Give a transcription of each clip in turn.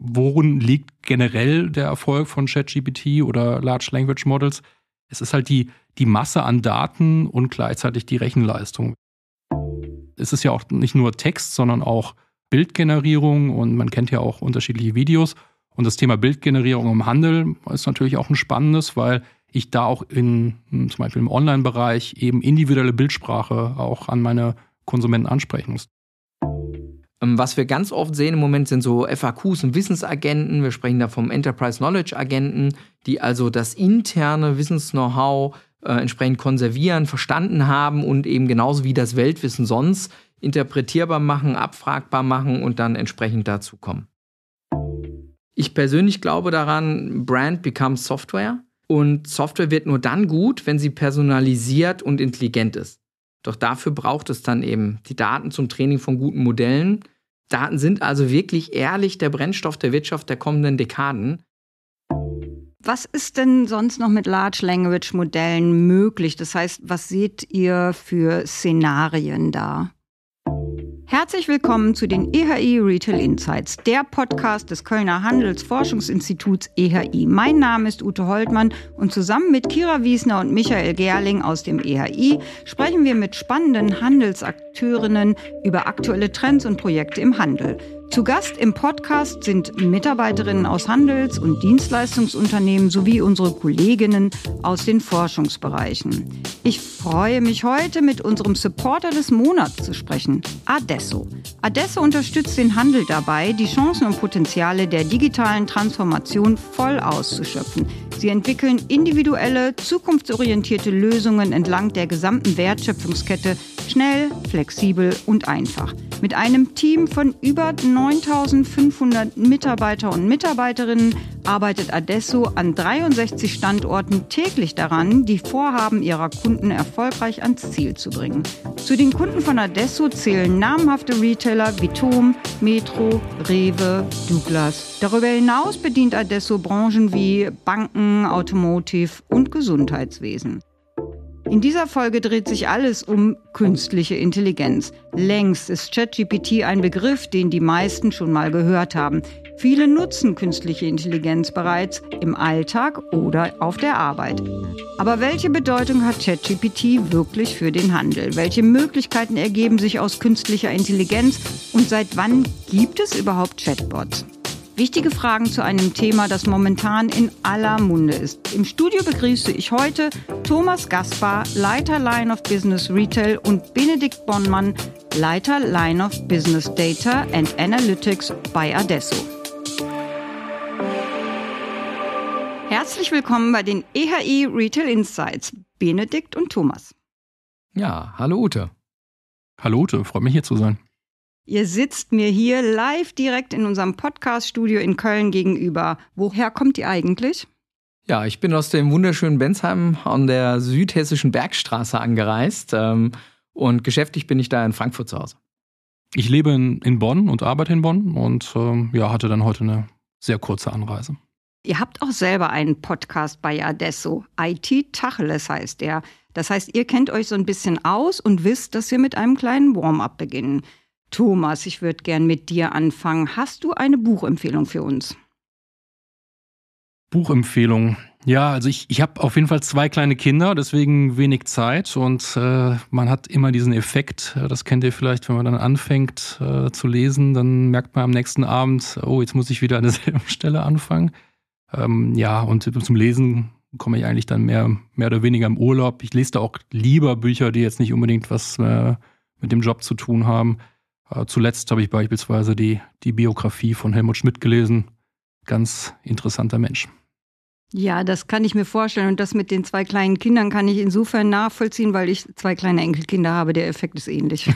worin liegt generell der Erfolg von ChatGPT oder Large Language Models? Es ist halt die, die Masse an Daten und gleichzeitig die Rechenleistung. Es ist ja auch nicht nur Text, sondern auch Bildgenerierung und man kennt ja auch unterschiedliche Videos. Und das Thema Bildgenerierung im Handel ist natürlich auch ein spannendes, weil ich da auch in zum Beispiel im Online-Bereich eben individuelle Bildsprache auch an meine Konsumenten ansprechen muss. Ähm, was wir ganz oft sehen im Moment sind so FAQs und Wissensagenten. Wir sprechen da vom Enterprise Knowledge Agenten, die also das interne Wissens-Know-how äh, entsprechend konservieren, verstanden haben und eben genauso wie das Weltwissen sonst interpretierbar machen, abfragbar machen und dann entsprechend dazu kommen. Ich persönlich glaube daran, Brand becomes Software und Software wird nur dann gut, wenn sie personalisiert und intelligent ist. Doch dafür braucht es dann eben die Daten zum Training von guten Modellen. Daten sind also wirklich ehrlich der Brennstoff der Wirtschaft der kommenden Dekaden. Was ist denn sonst noch mit Large Language Modellen möglich? Das heißt, was seht ihr für Szenarien da? Herzlich willkommen zu den EHI Retail Insights, der Podcast des Kölner Handelsforschungsinstituts EHI. Mein Name ist Ute Holtmann und zusammen mit Kira Wiesner und Michael Gerling aus dem EHI sprechen wir mit spannenden Handelsakteurinnen über aktuelle Trends und Projekte im Handel. Zu Gast im Podcast sind Mitarbeiterinnen aus Handels- und Dienstleistungsunternehmen sowie unsere Kolleginnen aus den Forschungsbereichen. Ich freue mich heute mit unserem Supporter des Monats zu sprechen, Adesso. Adesso unterstützt den Handel dabei, die Chancen und Potenziale der digitalen Transformation voll auszuschöpfen. Sie entwickeln individuelle, zukunftsorientierte Lösungen entlang der gesamten Wertschöpfungskette schnell, flexibel und einfach. Mit einem Team von über 9500 Mitarbeiter und Mitarbeiterinnen arbeitet Adesso an 63 Standorten täglich daran, die Vorhaben ihrer Kunden erfolgreich ans Ziel zu bringen. Zu den Kunden von Adesso zählen namhafte Retailer wie Tom, Metro, Rewe, Douglas. Darüber hinaus bedient Adesso Branchen wie Banken, Automotive und Gesundheitswesen. In dieser Folge dreht sich alles um künstliche Intelligenz. Längst ist ChatGPT ein Begriff, den die meisten schon mal gehört haben. Viele nutzen künstliche Intelligenz bereits im Alltag oder auf der Arbeit. Aber welche Bedeutung hat ChatGPT wirklich für den Handel? Welche Möglichkeiten ergeben sich aus künstlicher Intelligenz und seit wann gibt es überhaupt Chatbots? Wichtige Fragen zu einem Thema, das momentan in aller Munde ist. Im Studio begrüße ich heute Thomas Gaspar, Leiter Line of Business Retail und Benedikt Bonnmann, Leiter Line of Business Data and Analytics bei Adesso. Herzlich willkommen bei den EHI Retail Insights, Benedikt und Thomas. Ja, hallo Ute. Hallo Ute, freut mich hier zu sein. Ihr sitzt mir hier live direkt in unserem Podcast-Studio in Köln gegenüber. Woher kommt ihr eigentlich? Ja, ich bin aus dem wunderschönen Bensheim an der südhessischen Bergstraße angereist ähm, und geschäftlich bin ich da in Frankfurt zu Hause. Ich lebe in, in Bonn und arbeite in Bonn und ähm, ja, hatte dann heute eine sehr kurze Anreise. Ihr habt auch selber einen Podcast bei Adesso. IT Tacheles heißt der. Das heißt, ihr kennt euch so ein bisschen aus und wisst, dass wir mit einem kleinen Warm-up beginnen. Thomas, ich würde gern mit dir anfangen. Hast du eine Buchempfehlung für uns? Buchempfehlung. Ja, also ich, ich habe auf jeden Fall zwei kleine Kinder, deswegen wenig Zeit und äh, man hat immer diesen Effekt, äh, das kennt ihr vielleicht, wenn man dann anfängt äh, zu lesen, dann merkt man am nächsten Abend, oh, jetzt muss ich wieder an derselben Stelle anfangen. Ähm, ja, und zum Lesen komme ich eigentlich dann mehr, mehr oder weniger im Urlaub. Ich lese da auch lieber Bücher, die jetzt nicht unbedingt was äh, mit dem Job zu tun haben. Äh, zuletzt habe ich beispielsweise die, die Biografie von Helmut Schmidt gelesen. Ganz interessanter Mensch. Ja, das kann ich mir vorstellen. Und das mit den zwei kleinen Kindern kann ich insofern nachvollziehen, weil ich zwei kleine Enkelkinder habe. Der Effekt ist ähnlich.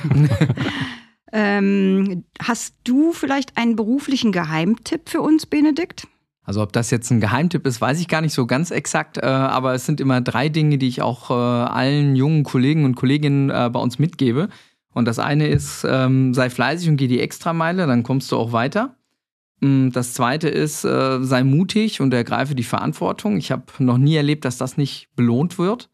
ähm, hast du vielleicht einen beruflichen Geheimtipp für uns, Benedikt? Also ob das jetzt ein Geheimtipp ist, weiß ich gar nicht so ganz exakt, äh, aber es sind immer drei Dinge, die ich auch äh, allen jungen Kollegen und Kolleginnen äh, bei uns mitgebe. Und das eine ist, ähm, sei fleißig und geh die Extrameile, dann kommst du auch weiter. Mm, das zweite ist, sei mutig und ergreife die Verantwortung. Ich habe noch nie erlebt, dass das nicht belohnt wird.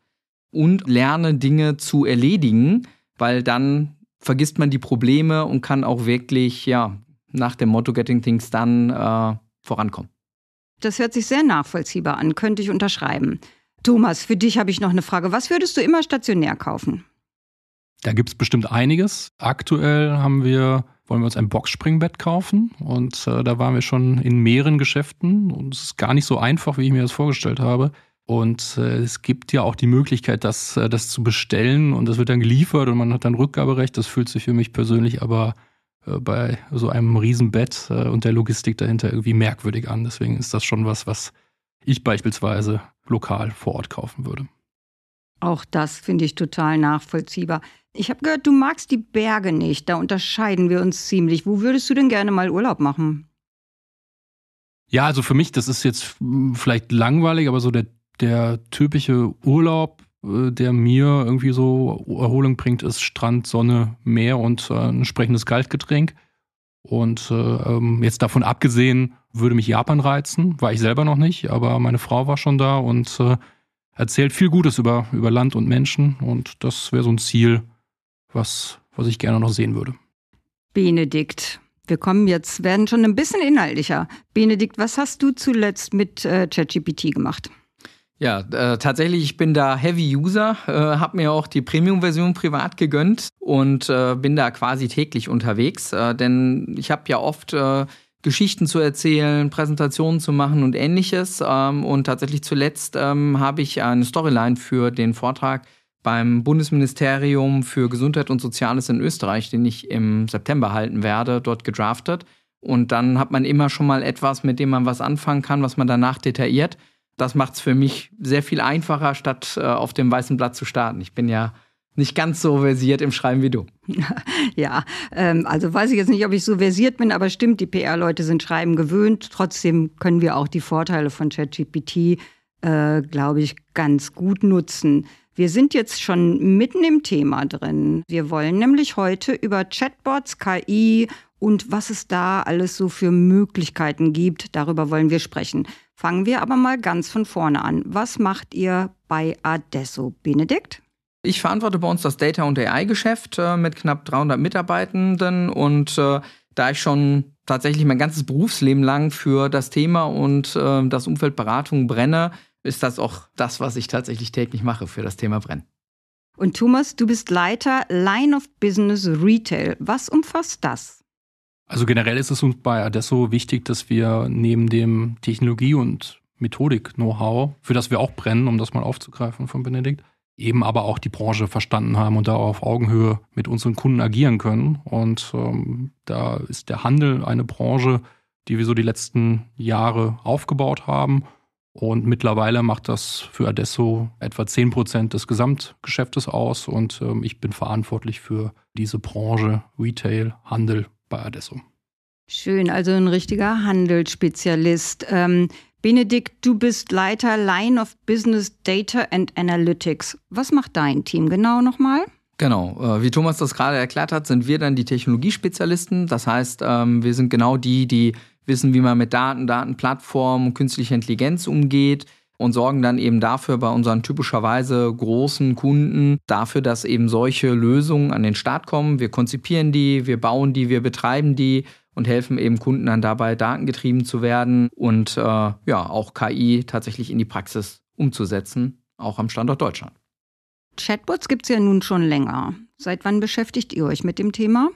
Und lerne Dinge zu erledigen, weil dann vergisst man die Probleme und kann auch wirklich ja, nach dem Motto Getting Things Done vorankommen. Das hört sich sehr nachvollziehbar an, könnte ich unterschreiben. Thomas, für dich habe ich noch eine Frage. Was würdest du immer stationär kaufen? Da gibt es bestimmt einiges. Aktuell haben wir, wollen wir uns ein Boxspringbett kaufen und äh, da waren wir schon in mehreren Geschäften und es ist gar nicht so einfach, wie ich mir das vorgestellt habe. Und äh, es gibt ja auch die Möglichkeit, das, äh, das zu bestellen und das wird dann geliefert und man hat dann Rückgaberecht. Das fühlt sich für mich persönlich aber bei so einem Riesenbett äh, und der Logistik dahinter irgendwie merkwürdig an. Deswegen ist das schon was, was ich beispielsweise lokal vor Ort kaufen würde. Auch das finde ich total nachvollziehbar. Ich habe gehört, du magst die Berge nicht. Da unterscheiden wir uns ziemlich. Wo würdest du denn gerne mal Urlaub machen? Ja, also für mich, das ist jetzt hm, vielleicht langweilig, aber so der, der typische Urlaub, äh, der mir irgendwie so Erholung bringt, ist Strand, Sonne, Meer und äh, ein entsprechendes Kaltgetränk. Und äh, ähm, jetzt davon abgesehen, würde mich Japan reizen. War ich selber noch nicht, aber meine Frau war schon da und äh, erzählt viel Gutes über, über Land und Menschen. Und das wäre so ein Ziel, was, was ich gerne noch sehen würde. Benedikt, wir kommen jetzt, werden schon ein bisschen inhaltlicher. Benedikt, was hast du zuletzt mit äh, ChatGPT gemacht? Ja, äh, tatsächlich, ich bin da Heavy User, äh, habe mir auch die Premium-Version privat gegönnt und äh, bin da quasi täglich unterwegs, äh, denn ich habe ja oft äh, Geschichten zu erzählen, Präsentationen zu machen und ähnliches. Ähm, und tatsächlich zuletzt ähm, habe ich eine Storyline für den Vortrag beim Bundesministerium für Gesundheit und Soziales in Österreich, den ich im September halten werde, dort gedraftet. Und dann hat man immer schon mal etwas, mit dem man was anfangen kann, was man danach detailliert. Das macht es für mich sehr viel einfacher, statt äh, auf dem weißen Blatt zu starten. Ich bin ja nicht ganz so versiert im Schreiben wie du. Ja, ähm, also weiß ich jetzt nicht, ob ich so versiert bin, aber stimmt, die PR-Leute sind Schreiben gewöhnt. Trotzdem können wir auch die Vorteile von ChatGPT, äh, glaube ich, ganz gut nutzen. Wir sind jetzt schon mitten im Thema drin. Wir wollen nämlich heute über Chatbots, KI und was es da alles so für Möglichkeiten gibt, darüber wollen wir sprechen. Fangen wir aber mal ganz von vorne an. Was macht ihr bei Adesso, Benedikt? Ich verantworte bei uns das Data- und AI-Geschäft äh, mit knapp 300 Mitarbeitenden und äh, da ich schon tatsächlich mein ganzes Berufsleben lang für das Thema und äh, das Umfeld Beratung brenne, ist das auch das, was ich tatsächlich täglich mache für das Thema Brennen. Und Thomas, du bist Leiter Line of Business Retail. Was umfasst das? Also generell ist es uns bei Adesso wichtig, dass wir neben dem Technologie- und Methodik-Know-how, für das wir auch brennen, um das mal aufzugreifen von Benedikt, eben aber auch die Branche verstanden haben und da auf Augenhöhe mit unseren Kunden agieren können. Und ähm, da ist der Handel eine Branche, die wir so die letzten Jahre aufgebaut haben. Und mittlerweile macht das für Adesso etwa 10 Prozent des Gesamtgeschäftes aus. Und ähm, ich bin verantwortlich für diese Branche Retail, Handel bei Adesso. Schön, also ein richtiger Handelsspezialist. Ähm, Benedikt, du bist Leiter Line of Business Data and Analytics. Was macht dein Team genau nochmal? Genau, äh, wie Thomas das gerade erklärt hat, sind wir dann die Technologiespezialisten. Das heißt, ähm, wir sind genau die, die wissen, wie man mit Daten, Datenplattformen, künstlicher Intelligenz umgeht, und sorgen dann eben dafür bei unseren typischerweise großen Kunden dafür, dass eben solche Lösungen an den Start kommen. Wir konzipieren die, wir bauen die, wir betreiben die und helfen eben Kunden dann dabei, datengetrieben zu werden und äh, ja, auch KI tatsächlich in die Praxis umzusetzen, auch am Standort Deutschland. Chatbots gibt es ja nun schon länger. Seit wann beschäftigt ihr euch mit dem Thema?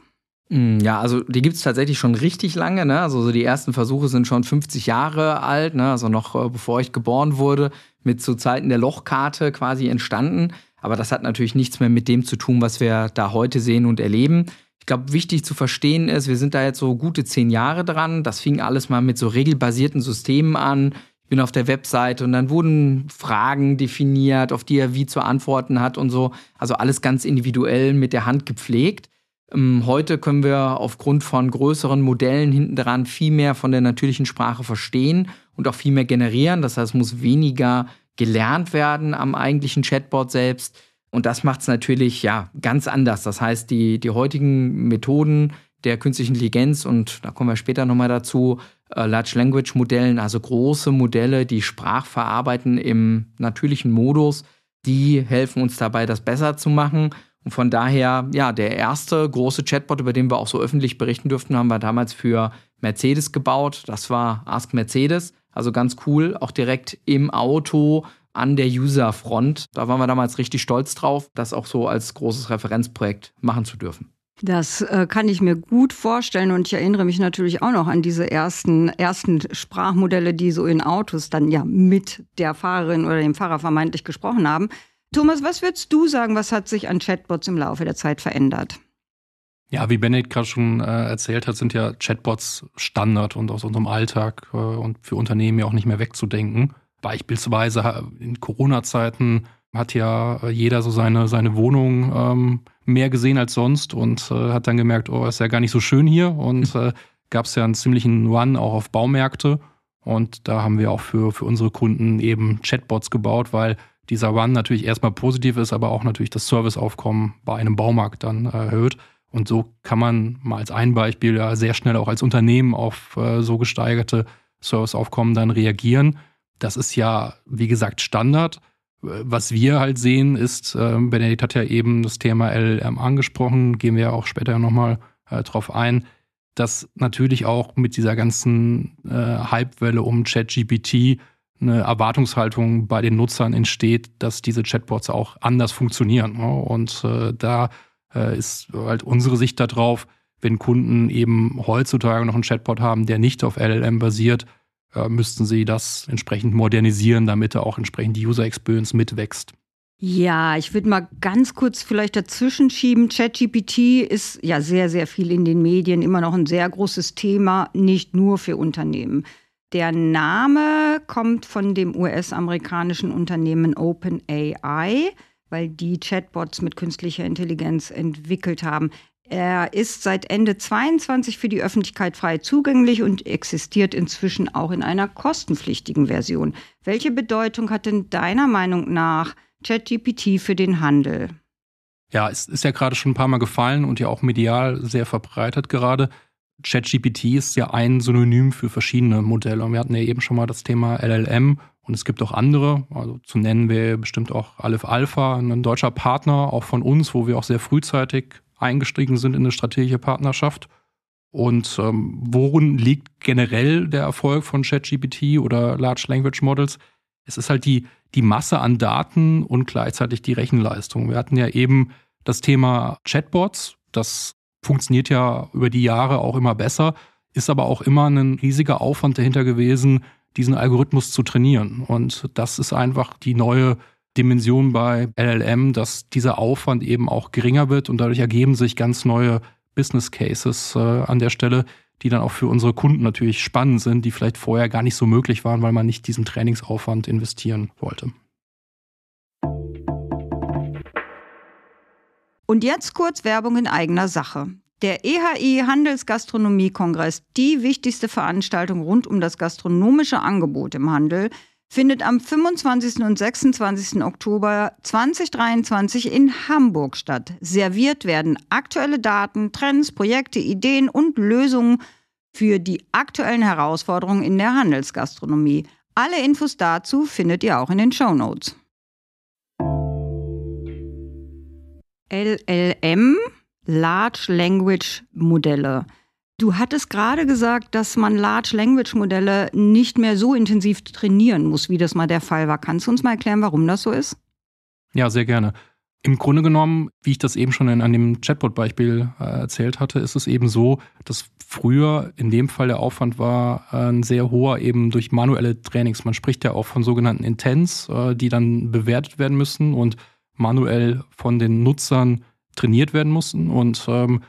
Mm, ja, also die gibt es tatsächlich schon richtig lange. Ne? Also so die ersten Versuche sind schon 50 Jahre alt, ne? also noch äh, bevor ich geboren wurde, mit zu Zeiten der Lochkarte quasi entstanden. Aber das hat natürlich nichts mehr mit dem zu tun, was wir da heute sehen und erleben. Ich glaube, wichtig zu verstehen ist, wir sind da jetzt so gute zehn Jahre dran. Das fing alles mal mit so regelbasierten Systemen an. Ich bin auf der Webseite und dann wurden Fragen definiert, auf die er wie zu antworten hat und so. Also alles ganz individuell mit der Hand gepflegt. Ähm, heute können wir aufgrund von größeren Modellen hinten dran viel mehr von der natürlichen Sprache verstehen und auch viel mehr generieren. Das heißt, es muss weniger gelernt werden am eigentlichen Chatbot selbst. Und das macht es natürlich ja ganz anders. Das heißt, die, die heutigen Methoden der künstlichen Intelligenz, und da kommen wir später nochmal dazu, äh, Large Language Modellen, also große Modelle, die Sprach verarbeiten im natürlichen Modus, die helfen uns dabei, das besser zu machen. Und von daher, ja, der erste große Chatbot, über den wir auch so öffentlich berichten durften, haben wir damals für Mercedes gebaut. Das war Ask Mercedes. Also ganz cool, auch direkt im Auto an der User-Front. Da waren wir damals richtig stolz drauf, das auch so als großes Referenzprojekt machen zu dürfen. Das äh, kann ich mir gut vorstellen und ich erinnere mich natürlich auch noch an diese ersten, ersten Sprachmodelle, die so in Autos dann ja mit der Fahrerin oder dem Fahrer vermeintlich gesprochen haben. Thomas, was würdest du sagen, was hat sich an Chatbots im Laufe der Zeit verändert? Ja, wie Benedikt gerade schon äh, erzählt hat, sind ja Chatbots Standard und aus unserem Alltag äh, und für Unternehmen ja auch nicht mehr wegzudenken. Beispielsweise in Corona-Zeiten hat ja äh, jeder so seine, seine Wohnung ähm, mehr gesehen als sonst und äh, hat dann gemerkt, oh, ist ja gar nicht so schön hier. Und äh, gab es ja einen ziemlichen Run auch auf Baumärkte. Und da haben wir auch für, für unsere Kunden eben Chatbots gebaut, weil dieser Run natürlich erstmal positiv ist, aber auch natürlich das Serviceaufkommen bei einem Baumarkt dann erhöht. Und so kann man mal als ein Beispiel ja sehr schnell auch als Unternehmen auf äh, so gesteigerte Serviceaufkommen dann reagieren. Das ist ja, wie gesagt, Standard. Was wir halt sehen, ist, äh, Benedikt hat ja eben das Thema LLM angesprochen, gehen wir ja auch später nochmal äh, drauf ein, dass natürlich auch mit dieser ganzen äh, Hypewelle um ChatGPT eine Erwartungshaltung bei den Nutzern entsteht, dass diese Chatbots auch anders funktionieren. Ne? Und äh, da äh, ist halt unsere Sicht darauf, wenn Kunden eben heutzutage noch einen Chatbot haben, der nicht auf LLM basiert, äh, müssten sie das entsprechend modernisieren, damit er auch entsprechend die User Experience mitwächst. Ja, ich würde mal ganz kurz vielleicht dazwischen schieben. ChatGPT ist ja sehr, sehr viel in den Medien, immer noch ein sehr großes Thema, nicht nur für Unternehmen. Der Name kommt von dem US-amerikanischen Unternehmen OpenAI, weil die Chatbots mit künstlicher Intelligenz entwickelt haben. Er ist seit Ende 22 für die Öffentlichkeit frei zugänglich und existiert inzwischen auch in einer kostenpflichtigen Version. Welche Bedeutung hat denn deiner Meinung nach ChatGPT für den Handel? Ja, es ist ja gerade schon ein paar Mal gefallen und ja auch medial sehr verbreitet gerade. ChatGPT ist ja ein Synonym für verschiedene Modelle. Und wir hatten ja eben schon mal das Thema LLM und es gibt auch andere. Also zu nennen wir bestimmt auch Aleph Alpha, ein deutscher Partner, auch von uns, wo wir auch sehr frühzeitig eingestiegen sind in eine strategische Partnerschaft. Und ähm, worin liegt generell der Erfolg von ChatGPT oder Large Language Models? Es ist halt die, die Masse an Daten und gleichzeitig die Rechenleistung. Wir hatten ja eben das Thema Chatbots. Das funktioniert ja über die Jahre auch immer besser, ist aber auch immer ein riesiger Aufwand dahinter gewesen, diesen Algorithmus zu trainieren. Und das ist einfach die neue Dimension bei LLM, dass dieser Aufwand eben auch geringer wird und dadurch ergeben sich ganz neue Business Cases äh, an der Stelle, die dann auch für unsere Kunden natürlich spannend sind, die vielleicht vorher gar nicht so möglich waren, weil man nicht diesen Trainingsaufwand investieren wollte. Und jetzt kurz Werbung in eigener Sache. Der EHI Handelsgastronomie-Kongress, die wichtigste Veranstaltung rund um das gastronomische Angebot im Handel, findet am 25. und 26. Oktober 2023 in Hamburg statt. Serviert werden aktuelle Daten, Trends, Projekte, Ideen und Lösungen für die aktuellen Herausforderungen in der Handelsgastronomie. Alle Infos dazu findet ihr auch in den Show Notes. LLM, Large Language Modelle. Du hattest gerade gesagt, dass man Large Language Modelle nicht mehr so intensiv trainieren muss, wie das mal der Fall war. Kannst du uns mal erklären, warum das so ist? Ja, sehr gerne. Im Grunde genommen, wie ich das eben schon in, an dem Chatbot-Beispiel äh, erzählt hatte, ist es eben so, dass früher in dem Fall der Aufwand war äh, ein sehr hoher eben durch manuelle Trainings. Man spricht ja auch von sogenannten Intents, äh, die dann bewertet werden müssen und manuell von den Nutzern trainiert werden mussten. Und ähm,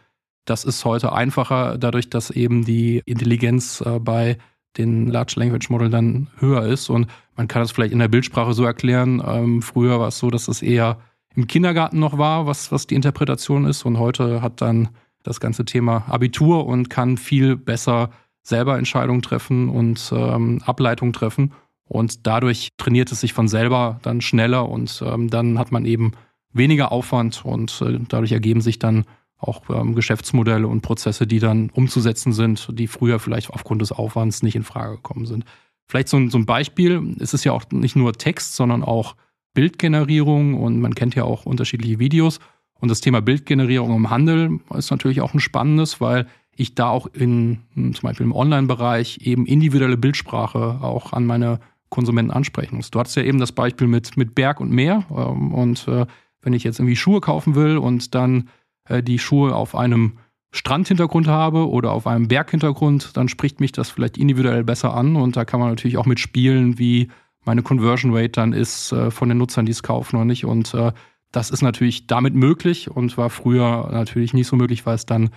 das ist heute einfacher, dadurch, dass eben die Intelligenz äh, bei den Large Language Model dann höher ist. Und man kann das vielleicht in der Bildsprache so erklären. Ähm, früher war es so, dass es eher im Kindergarten noch war, was, was die Interpretation ist. Und heute hat dann das ganze Thema Abitur und kann viel besser selber Entscheidungen treffen und ähm, Ableitungen treffen. Und dadurch trainiert es sich von selber dann schneller und ähm, dann hat man eben weniger Aufwand und äh, dadurch ergeben sich dann auch ähm, Geschäftsmodelle und Prozesse, die dann umzusetzen sind, die früher vielleicht aufgrund des Aufwands nicht in Frage gekommen sind. Vielleicht so so ein Beispiel, es ist ja auch nicht nur Text, sondern auch Bildgenerierung und man kennt ja auch unterschiedliche Videos. Und das Thema Bildgenerierung im Handel ist natürlich auch ein spannendes, weil ich da auch in zum Beispiel im Online-Bereich eben individuelle Bildsprache auch an meine Konsumenten ansprechen muss. Du hattest ja eben das Beispiel mit, mit Berg und Meer. Ähm, und äh, wenn ich jetzt irgendwie Schuhe kaufen will und dann äh, die Schuhe auf einem Strandhintergrund habe oder auf einem Berghintergrund, dann spricht mich das vielleicht individuell besser an. Und da kann man natürlich auch mitspielen, wie meine Conversion Rate dann ist äh, von den Nutzern, die es kaufen oder nicht. Und äh, das ist natürlich damit möglich und war früher natürlich nicht so möglich, weil es dann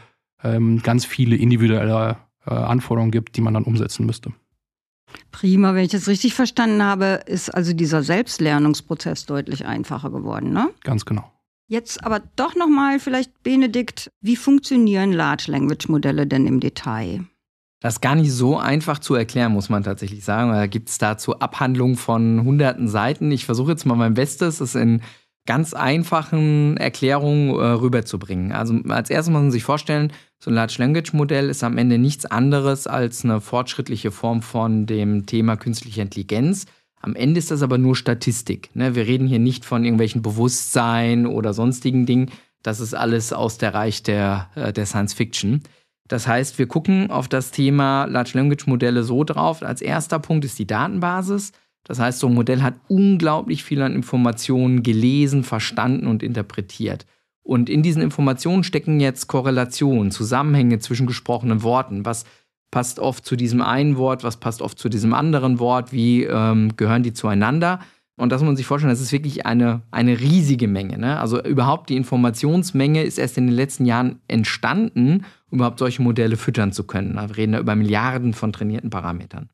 ähm, ganz viele individuelle äh, Anforderungen gibt, die man dann umsetzen müsste. Prima, wenn ich das richtig verstanden habe, ist also dieser Selbstlernungsprozess deutlich einfacher geworden, ne? Ganz genau. Jetzt aber doch nochmal vielleicht, Benedikt, wie funktionieren Large Language Modelle denn im Detail? Das ist gar nicht so einfach zu erklären, muss man tatsächlich sagen. Da gibt es dazu Abhandlungen von hunderten Seiten. Ich versuche jetzt mal mein Bestes, es in ganz einfachen Erklärungen äh, rüberzubringen. Also als erstes muss man sich vorstellen, so ein Large Language Modell ist am Ende nichts anderes als eine fortschrittliche Form von dem Thema künstliche Intelligenz. Am Ende ist das aber nur Statistik. Ne? Wir reden hier nicht von irgendwelchen Bewusstsein oder sonstigen Dingen. Das ist alles aus der Reich der, äh, der Science Fiction. Das heißt, wir gucken auf das Thema Large Language Modelle so drauf. Als erster Punkt ist die Datenbasis. Das heißt, so ein Modell hat unglaublich viel an Informationen gelesen, verstanden und interpretiert. Und in diesen Informationen stecken jetzt Korrelationen, Zusammenhänge zwischen gesprochenen Worten. Was passt oft zu diesem einen Wort, was passt oft zu diesem anderen Wort, wie ähm, gehören die zueinander? Und das muss man sich vorstellen, das ist wirklich eine, eine riesige Menge. Ne? Also überhaupt die Informationsmenge ist erst in den letzten Jahren entstanden, um überhaupt solche Modelle füttern zu können. Wir reden da über Milliarden von trainierten Parametern.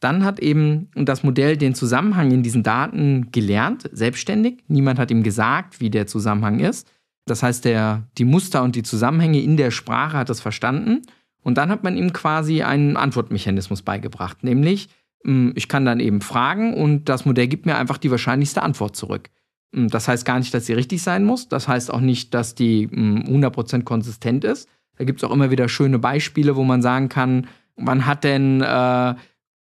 Dann hat eben das Modell den Zusammenhang in diesen Daten gelernt, selbstständig. Niemand hat ihm gesagt, wie der Zusammenhang ist. Das heißt, der, die Muster und die Zusammenhänge in der Sprache hat es verstanden. Und dann hat man ihm quasi einen Antwortmechanismus beigebracht, nämlich hm, ich kann dann eben fragen und das Modell gibt mir einfach die wahrscheinlichste Antwort zurück. Hm, das heißt gar nicht, dass sie richtig sein muss. Das heißt auch nicht, dass die 100% hm, konsistent ist. Da gibt es auch immer wieder schöne Beispiele, wo man sagen kann, wann hat denn äh,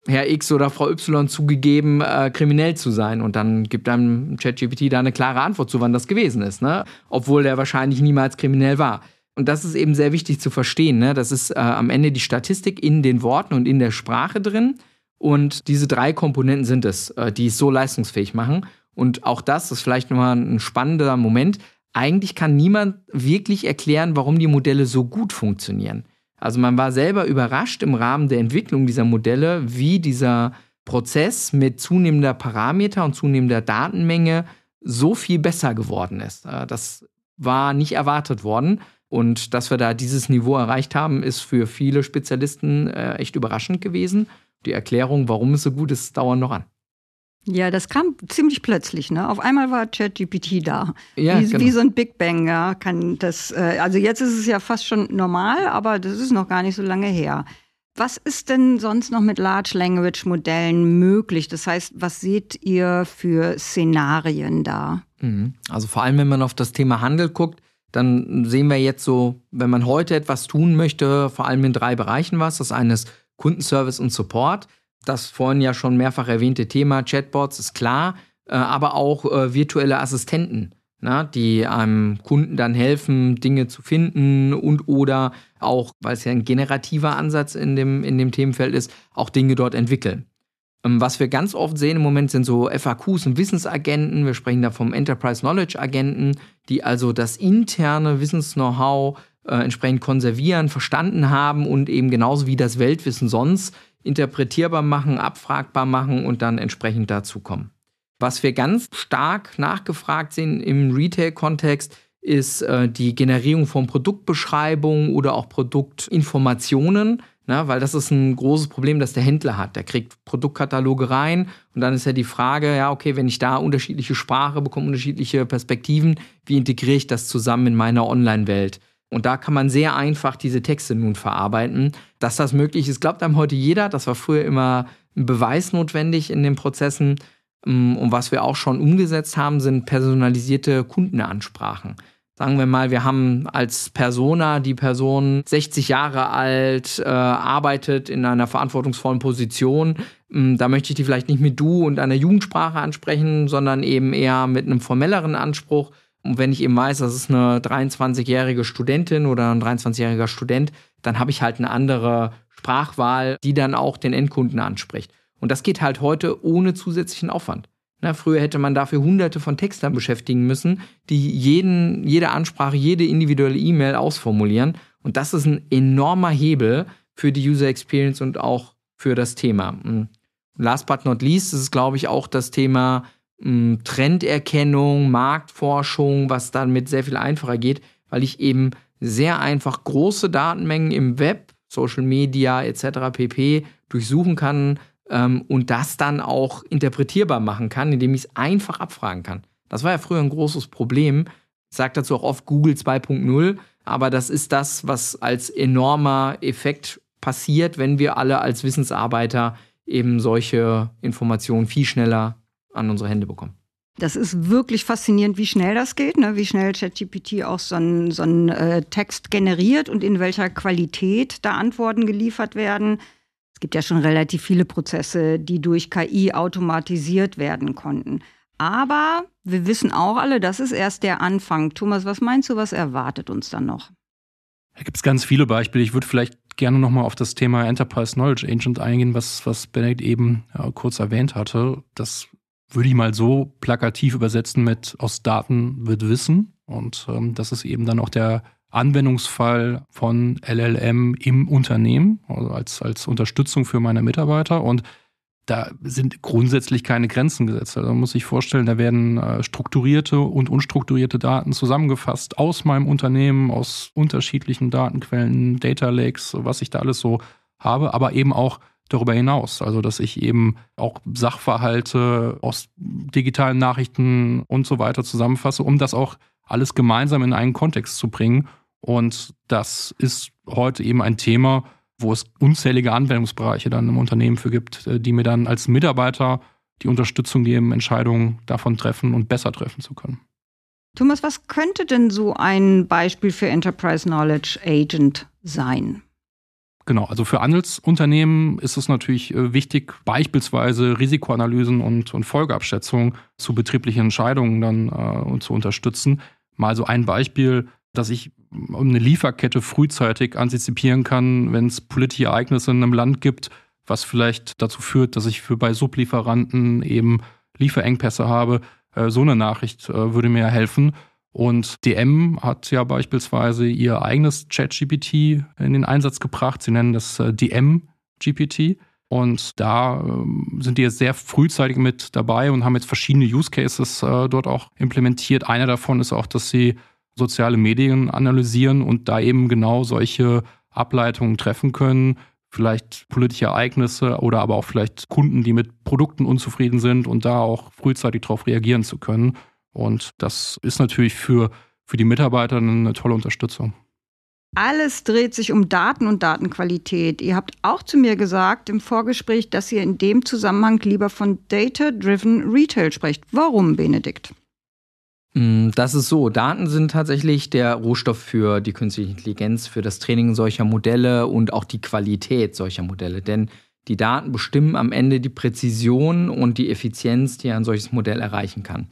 Herr X oder Frau Y zugegeben, äh, kriminell zu sein. Und dann gibt einem ChatGPT da eine klare Antwort zu, wann das gewesen ist, ne? Obwohl der wahrscheinlich niemals kriminell war. Und das ist eben sehr wichtig zu verstehen. Ne? Das ist äh, am Ende die Statistik in den Worten und in der Sprache drin. Und diese drei Komponenten sind es, äh, die es so leistungsfähig machen. Und auch das ist vielleicht nochmal ein spannender Moment. Eigentlich kann niemand wirklich erklären, warum die Modelle so gut funktionieren. Also man war selber überrascht im Rahmen der Entwicklung dieser Modelle, wie dieser Prozess mit zunehmender Parameter und zunehmender Datenmenge so viel besser geworden ist. Äh, das war nicht erwartet worden. Und dass wir da dieses Niveau erreicht haben, ist für viele Spezialisten äh, echt überraschend gewesen. Die Erklärung, warum es so gut ist, dauern noch an. Ja, das kam ziemlich plötzlich. Ne? Auf einmal war ChatGPT da. Ja, wie, genau. wie so ein Big Bang. Ja, kann das, äh, also jetzt ist es ja fast schon normal, aber das ist noch gar nicht so lange her. Was ist denn sonst noch mit Large Language Modellen möglich? Das heißt, was seht ihr für Szenarien da? Mhm. Also vor allem, wenn man auf das Thema Handel guckt, dann sehen wir jetzt so, wenn man heute etwas tun möchte, vor allem in drei Bereichen was. Das eine ist Kundenservice und Support das vorhin ja schon mehrfach erwähnte Thema Chatbots ist klar, äh, aber auch äh, virtuelle Assistenten, die einem Kunden dann helfen, Dinge zu finden und oder auch, weil es ja ein generativer Ansatz in dem, in dem Themenfeld ist, auch Dinge dort entwickeln. Ähm, was wir ganz oft sehen im Moment sind so FAQs und Wissensagenten. Wir sprechen da vom Enterprise Knowledge Agenten, die also das interne Wissens-Know-how äh, entsprechend konservieren, verstanden haben und eben genauso wie das Weltwissen sonst interpretierbar machen, abfragbar machen und dann entsprechend dazukommen. Was wir ganz stark nachgefragt sehen im Retail-Kontext, ist äh, die Generierung von Produktbeschreibungen oder auch Produktinformationen, na, weil das ist ein großes Problem, das der Händler hat. Der kriegt Produktkataloge rein und dann ist ja die Frage, ja, okay, wenn ich da unterschiedliche Sprache bekomme, unterschiedliche Perspektiven, wie integriere ich das zusammen in meiner Online-Welt? Und da kann man sehr einfach diese Texte nun verarbeiten. Dass das möglich ist, glaubt einem heute jeder. Das war früher immer ein Beweis notwendig in den Prozessen. Mm, und was wir auch schon umgesetzt haben, sind personalisierte Kundenansprachen. Sagen wir mal, wir haben als Persona die Person 60 Jahre alt, äh, arbeitet in einer verantwortungsvollen Position. Mm, da möchte ich die vielleicht nicht mit du und einer Jugendsprache ansprechen, sondern eben eher mit einem formelleren Anspruch Und wenn ich eben weiß, das ist eine 23-jährige Studentin oder ein 23-jähriger Student, dann habe ich halt eine andere Sprachwahl, die dann auch den Endkunden anspricht. Und das geht halt heute ohne zusätzlichen Aufwand. Na, früher hätte man dafür hunderte von Textern beschäftigen müssen, die jeden, jede Ansprache, jede individuelle E-Mail ausformulieren. Und das ist ein enormer Hebel für die User Experience und auch für das Thema. Hm. Last but not least ist es, glaube ich, auch das Thema Trenderkennung, Marktforschung, was damit sehr viel einfacher geht, weil ich eben sehr einfach große Datenmengen im Web, Social Media etc. pp. durchsuchen kann, ähm, und das dann auch interpretierbar machen kann, indem ich es einfach abfragen kann. Das war ja früher ein großes Problem. Ich sage dazu auch oft Google 2.0, aber das ist das, was als enormer Effekt passiert, wenn wir alle als Wissensarbeiter eben solche Informationen viel schneller an unsere Hände bekommen. Das ist wirklich faszinierend, wie schnell das geht, ne? wie schnell ChatGPT auch so einen so äh, Text generiert und in welcher Qualität da Antworten geliefert werden. Es gibt ja schon relativ viele Prozesse, die durch KI automatisiert werden konnten. Aber wir wissen auch alle, das ist erst der Anfang. Thomas, was meinst du, was erwartet uns dann noch? Da gibt es ganz viele Beispiele. Ich würde vielleicht gerne nochmal auf das Thema Enterprise Knowledge Agent eingehen, was, was Benedikt eben ja, kurz erwähnt hatte. Das würde ich mal so plakativ übersetzen mit aus Daten wird Wissen. Und ähm, das ist eben dann auch der Anwendungsfall von LLM im Unternehmen, also als, als Unterstützung für meine Mitarbeiter. Und da sind grundsätzlich keine Grenzen gesetzt. Also man muss sich vorstellen, da werden äh, strukturierte und unstrukturierte Daten zusammengefasst aus meinem Unternehmen, aus unterschiedlichen Datenquellen, Data Lakes, was ich da alles so habe, aber eben auch darüber hinaus. Also, dass ich eben auch Sachverhalte aus digitalen Nachrichten und so weiter zusammenfasse, um das auch alles gemeinsam in einen Kontext zu bringen und das ist heute eben ein Thema, wo es unzählige Anwendungsbereiche dann im Unternehmen für gibt, äh, die mir dann als Mitarbeiter die Unterstützung geben, Entscheidungen davon treffen und besser treffen zu können. Thomas, was könnte denn so ein Beispiel für Enterprise Knowledge Agent sein? Genau, also für Handelsunternehmen ist es natürlich äh, wichtig, beispielsweise Risikoanalysen und, und Folgeabschätzungen zu betrieblichen Entscheidungen dann äh, zu unterstützen. Mal so ein Beispiel, dass ich eine Lieferkette frühzeitig antizipieren kann, wenn es politische Ereignisse in einem Land gibt, was vielleicht dazu führt, dass ich für bei Sublieferanten eben Lieferengpässe habe. Äh, so eine Nachricht äh, würde mir helfen. Und DM hat ja beispielsweise ihr eigenes ChatGPT in den Einsatz gebracht. Sie nennen das äh, DM-GPT. Und da ähm, sind die jetzt sehr frühzeitig mit dabei und haben jetzt verschiedene Use Cases dort auch implementiert. Einer davon ist auch, dass sie soziale Medien analysieren und da eben genau solche Ableitungen treffen können. Vielleicht politische Ereignisse oder aber auch vielleicht Kunden, die mit Produkten unzufrieden sind und da auch frühzeitig darauf reagieren zu können. Und das ist natürlich für, für die Mitarbeiter eine tolle Unterstützung. Alles dreht sich um Daten und Datenqualität. Ihr habt auch zu mir gesagt im Vorgespräch, dass ihr in dem Zusammenhang lieber von Data-Driven Retail sprecht. Warum, Benedikt? Mm, das ist so. Daten sind tatsächlich der Rohstoff für die künstliche Intelligenz, für das Training solcher Modelle und auch die Qualität solcher Modelle. Denn die Daten bestimmen am Ende die Präzision und die Effizienz, die ein solches Modell erreichen kann.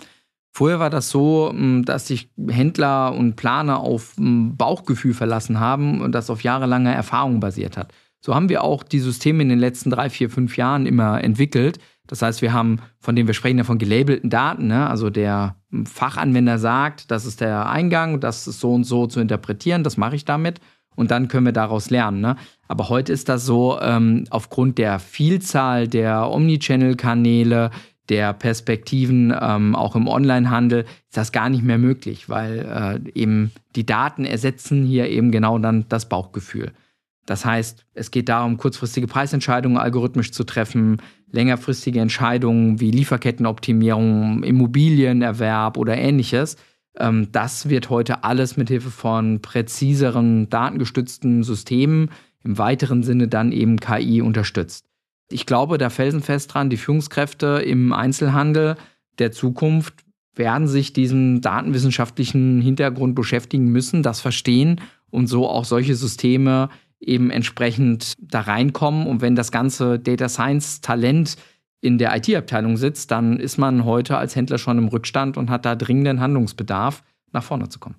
Vorher war das so, mm, dass sich Händler und Planer auf mm, Bauchgefühl verlassen haben und das auf jahrelange Erfahrung basiert hat. So haben wir auch die Systeme in den letzten drei, vier, fünf Jahren immer entwickelt. Das heißt, wir haben, von dem wir sprechen, ja von gelabelten Daten. Ne? Also der Fachanwender sagt, das ist der Eingang, das ist so und so zu interpretieren, das mache ich damit. Und dann können wir daraus lernen. Ne? Aber heute ist das so, ähm, aufgrund der Vielzahl der Omnichannel-Kanäle, der Perspektiven ähm, auch im Onlinehandel ist das gar nicht mehr möglich, weil äh, eben die Daten ersetzen hier eben genau dann das Bauchgefühl. Das heißt, es geht darum, kurzfristige Preisentscheidungen algorithmisch zu treffen, längerfristige Entscheidungen wie Lieferkettenoptimierung, Immobilienerwerb oder ähnliches. Ähm, das wird heute alles mit Hilfe von präziseren, datengestützten Systemen im weiteren Sinne dann eben KI unterstützt. Ich glaube da felsenfest dran, die Führungskräfte im Einzelhandel der Zukunft werden sich diesem datenwissenschaftlichen Hintergrund beschäftigen müssen, das verstehen und so auch solche Systeme eben entsprechend da reinkommen. Und wenn das ganze Data Science Talent in der IT-Abteilung sitzt, dann ist man heute als Händler schon im Rückstand und hat da dringenden Handlungsbedarf, nach vorne zu kommen.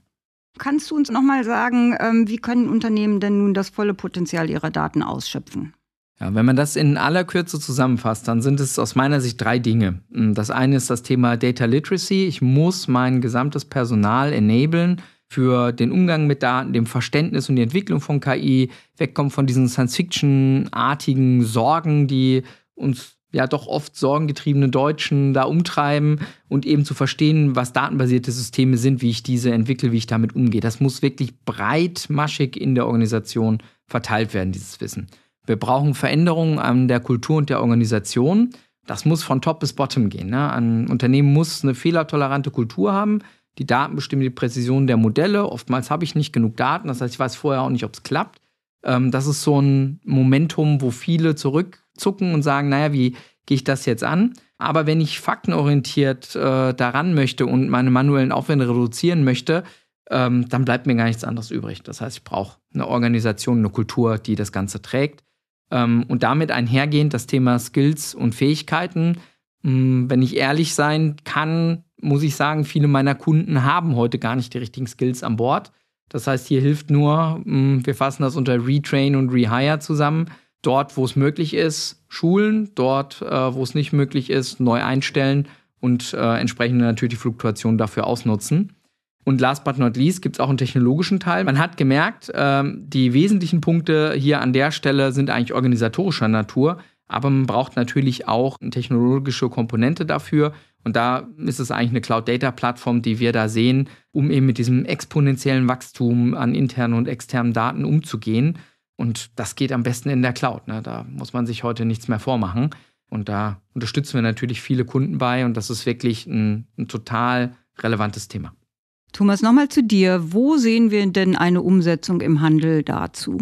Kannst du uns nochmal sagen, ähm, wie können Unternehmen denn nun das volle Potenzial ihrer Daten ausschöpfen? Ja, wenn man das in aller Kürze zusammenfasst, dann sind es aus meiner Sicht drei Dinge. Das eine ist das Thema Data Literacy. Ich muss mein gesamtes Personal enablen für den Umgang mit Daten, dem Verständnis und die Entwicklung von KI, wegkommen von diesen Science-Fiction-artigen Sorgen, die uns ja doch oft sorgengetriebene Deutschen da umtreiben und eben zu verstehen, was datenbasierte Systeme sind, wie ich diese entwickle, wie ich damit umgehe. Das muss wirklich breitmaschig in der Organisation verteilt werden, dieses Wissen. Wir brauchen Veränderungen an der Kultur und der Organisation. Das muss von Top bis Bottom gehen. Ne? Ein Unternehmen muss eine fehlertolerante Kultur haben. Die Daten bestimmen die Präzision der Modelle. Oftmals habe ich nicht genug Daten, das heißt, ich weiß vorher auch nicht, ob es klappt. Ähm, das ist so ein Momentum, wo viele zurückzucken und sagen, naja, wie gehe ich das jetzt an? Aber wenn ich faktenorientiert äh, daran möchte und meine manuellen Aufwände reduzieren möchte, ähm, dann bleibt mir gar nichts anderes übrig. Das heißt, ich brauche eine Organisation, eine Kultur, die das Ganze trägt. Ähm, und damit einhergehend das Thema Skills und Fähigkeiten. Ähm, wenn ich ehrlich sein kann, muss ich sagen, viele meiner Kunden haben heute gar nicht die richtigen Skills an Bord. Das heißt, hier hilft nur, hm, wir fassen das unter Retrain und Rehire zusammen. Dort, wo es möglich ist, schulen, dort, äh, wo es nicht möglich ist, neu einstellen und äh, entsprechend natürlich die Fluktuation dafür ausnutzen. Und last but not least gibt es auch einen technologischen Teil. Man hat gemerkt, ähm, die wesentlichen Punkte hier an der Stelle sind eigentlich organisatorischer Natur, aber man braucht natürlich auch eine technologische Komponente dafür. Und da ist es eigentlich eine Cloud-Data-Plattform, die wir da sehen, um eben mit diesem exponentiellen Wachstum an internen und externen Daten umzugehen. Und das geht am besten in der Cloud. Ne? Da muss man sich heute nichts mehr vormachen. Und da unterstützen wir natürlich viele Kunden bei. Und das ist wirklich ein, ein total relevantes Thema. Thomas, nochmal zu dir. Wo sehen wir denn eine Umsetzung im Handel dazu?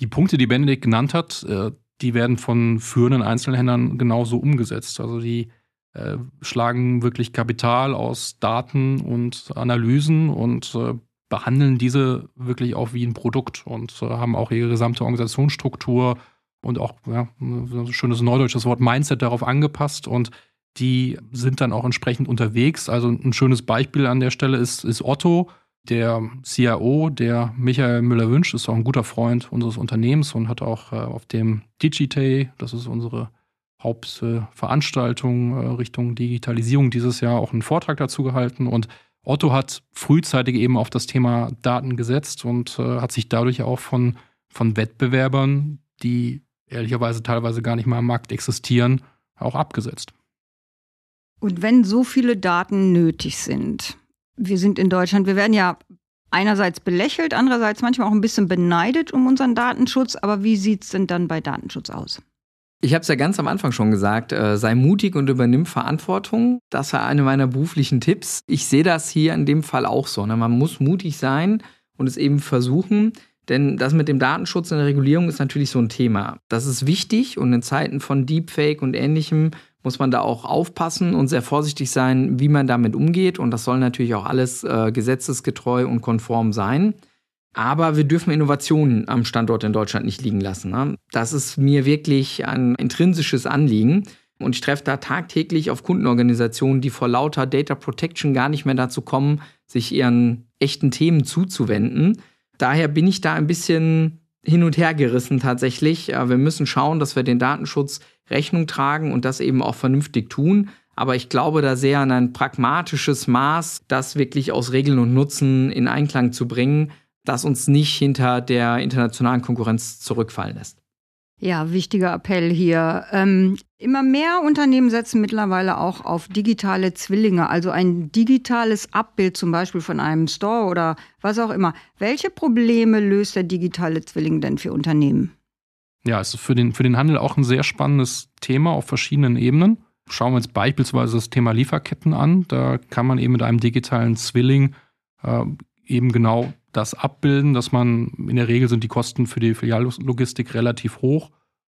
Die Punkte, die Benedikt genannt hat, äh, die werden von führenden Einzelhändlern genauso umgesetzt. Also die äh, schlagen wirklich Kapital aus Daten und Analysen und äh, behandeln diese wirklich auch wie ein Produkt und haben auch ihre gesamte Organisationsstruktur und auch ja, ein schönes neudeutsches Wort Mindset darauf angepasst und die sind dann auch entsprechend unterwegs. Also ein schönes Beispiel an der Stelle ist, ist Otto, der CIO, der Michael Müller-Wünsch, ist auch ein guter Freund unseres Unternehmens und hat auch äh, auf dem Digitay, das ist unsere Hauptveranstaltung äh, Richtung Digitalisierung dieses Jahr, auch einen Vortrag dazu gehalten. Und Otto hat frühzeitig eben auf das Thema Daten gesetzt und äh, hat sich dadurch auch von, von Wettbewerbern, die ehrlicherweise teilweise gar nicht mehr am Markt existieren, auch abgesetzt. Und wenn so viele Daten nötig sind, wir sind in Deutschland, wir werden ja einerseits belächelt, andererseits manchmal auch ein bisschen beneidet um unseren Datenschutz, aber wie sieht es denn dann bei Datenschutz aus? Ich habe es ja ganz am Anfang schon gesagt, äh, sei mutig und übernimm Verantwortung. Das war eine meiner beruflichen Tipps. Ich sehe das hier in dem Fall auch so. Ne? Man muss mutig sein und es eben versuchen, denn das mit dem Datenschutz in der Regulierung ist natürlich so ein Thema. Das ist wichtig und in Zeiten von Deepfake und ähnlichem muss man da auch aufpassen und sehr vorsichtig sein, wie man damit umgeht. Und das soll natürlich auch alles äh, gesetzesgetreu und konform sein. Aber wir dürfen Innovationen am Standort in Deutschland nicht liegen lassen. Ne? Das ist mir wirklich ein intrinsisches Anliegen. Und ich treffe da tagtäglich auf Kundenorganisationen, die vor lauter Data Protection gar nicht mehr dazu kommen, sich ihren echten Themen zuzuwenden. Daher bin ich da ein bisschen hin und her gerissen tatsächlich. Wir müssen schauen, dass wir den Datenschutz Rechnung tragen und das eben auch vernünftig tun. Aber ich glaube da sehr an ein pragmatisches Maß, das wirklich aus Regeln und Nutzen in Einklang zu bringen, das uns nicht hinter der internationalen Konkurrenz zurückfallen lässt. Ja, wichtiger Appell hier. Ähm, immer mehr Unternehmen setzen mittlerweile auch auf digitale Zwillinge, also ein digitales Abbild zum Beispiel von einem Store oder was auch immer. Welche Probleme löst der digitale Zwilling denn für Unternehmen? Ja, es ist für den, für den Handel auch ein sehr spannendes Thema auf verschiedenen Ebenen. Schauen wir uns beispielsweise das Thema Lieferketten an. Da kann man eben mit einem digitalen Zwilling äh, eben genau das abbilden, dass man in der Regel sind die Kosten für die Filiallogistik relativ hoch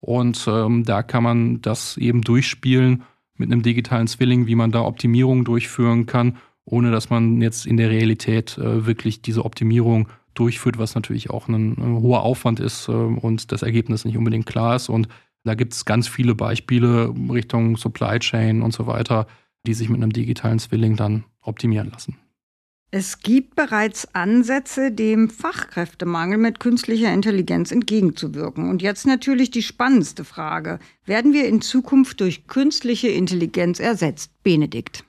und ähm, da kann man das eben durchspielen mit einem digitalen Zwilling, wie man da Optimierungen durchführen kann, ohne dass man jetzt in der Realität äh, wirklich diese Optimierung durchführt, was natürlich auch ein, ein hoher Aufwand ist äh, und das Ergebnis nicht unbedingt klar ist. Und da gibt es ganz viele Beispiele Richtung Supply Chain und so weiter, die sich mit einem digitalen Zwilling dann optimieren lassen. Es gibt bereits Ansätze, dem Fachkräftemangel mit künstlicher Intelligenz entgegenzuwirken. Und jetzt natürlich die spannendste Frage. Werden wir in Zukunft durch künstliche Intelligenz ersetzt? Benedikt.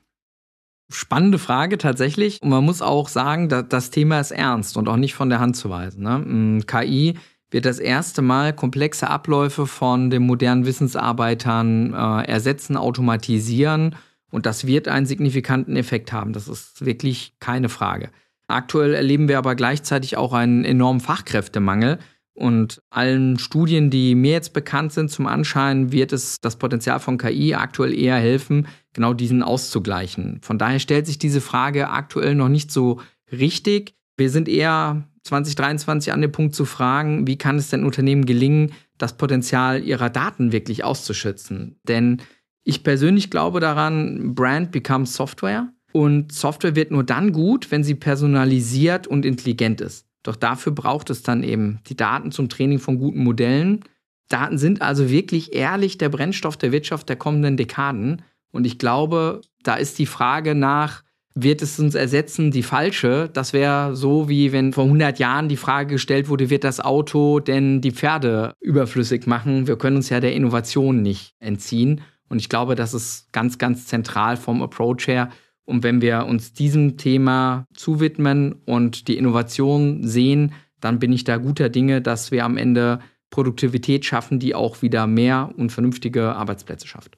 Spannende Frage tatsächlich. Und man muss auch sagen, das Thema ist ernst und auch nicht von der Hand zu weisen. Ne? Mm, KI wird das erste Mal komplexe Abläufe von den modernen Wissensarbeitern äh, ersetzen, automatisieren und das wird einen signifikanten Effekt haben. Das ist wirklich keine Frage. Aktuell erleben wir aber gleichzeitig auch einen enormen Fachkräftemangel. Und allen Studien, die mir jetzt bekannt sind, zum Anschein wird es das Potenzial von KI aktuell eher helfen, genau diesen auszugleichen. Von daher stellt sich diese Frage aktuell noch nicht so richtig. Wir sind eher 2023 an dem Punkt zu fragen, wie kann es denn Unternehmen gelingen, das Potenzial ihrer Daten wirklich auszuschützen? Denn ich persönlich glaube daran, Brand becomes Software und Software wird nur dann gut, wenn sie personalisiert und intelligent ist. Doch dafür braucht es dann eben die Daten zum Training von guten Modellen. Daten sind also wirklich ehrlich der Brennstoff der Wirtschaft der kommenden Dekaden. Und ich glaube, da ist die Frage nach, wird es uns ersetzen, die falsche? Das wäre so, wie wenn vor 100 Jahren die Frage gestellt wurde, wird das Auto denn die Pferde überflüssig machen? Wir können uns ja der Innovation nicht entziehen. Und ich glaube, das ist ganz, ganz zentral vom Approach her. Und wenn wir uns diesem Thema zuwidmen und die Innovation sehen, dann bin ich da guter Dinge, dass wir am Ende Produktivität schaffen, die auch wieder mehr und vernünftige Arbeitsplätze schafft.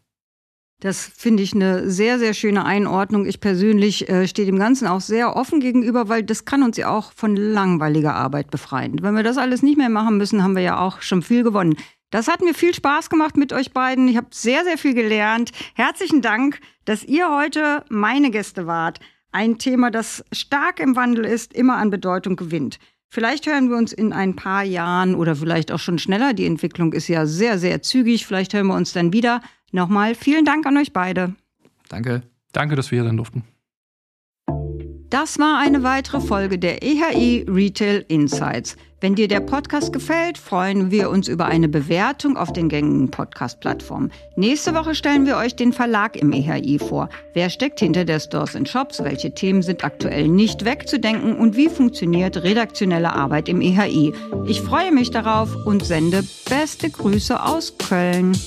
Das finde ich eine sehr, sehr schöne Einordnung. Ich persönlich äh, stehe dem Ganzen auch sehr offen gegenüber, weil das kann uns ja auch von langweiliger Arbeit befreien. Wenn wir das alles nicht mehr machen müssen, haben wir ja auch schon viel gewonnen. Das hat mir viel Spaß gemacht mit euch beiden. Ich habe sehr, sehr viel gelernt. Herzlichen Dank, dass ihr heute meine Gäste wart. Ein Thema, das stark im Wandel ist, immer an Bedeutung gewinnt. Vielleicht hören wir uns in ein paar Jahren oder vielleicht auch schon schneller. Die Entwicklung ist ja sehr, sehr zügig. Vielleicht hören wir uns dann wieder. Nochmal vielen Dank an euch beide. Danke. Danke, dass wir hier sein durften. Das war eine weitere Folge der EHI Retail Insights. Wenn dir der Podcast gefällt, freuen wir uns über eine Bewertung auf den gängigen Podcast-Plattformen. Nächste Woche stellen wir euch den Verlag im EHI vor. Wer steckt hinter der Stores and Shops? Welche Themen sind aktuell nicht wegzudenken? Und wie funktioniert redaktionelle Arbeit im EHI? Ich freue mich darauf und sende beste Grüße aus Köln.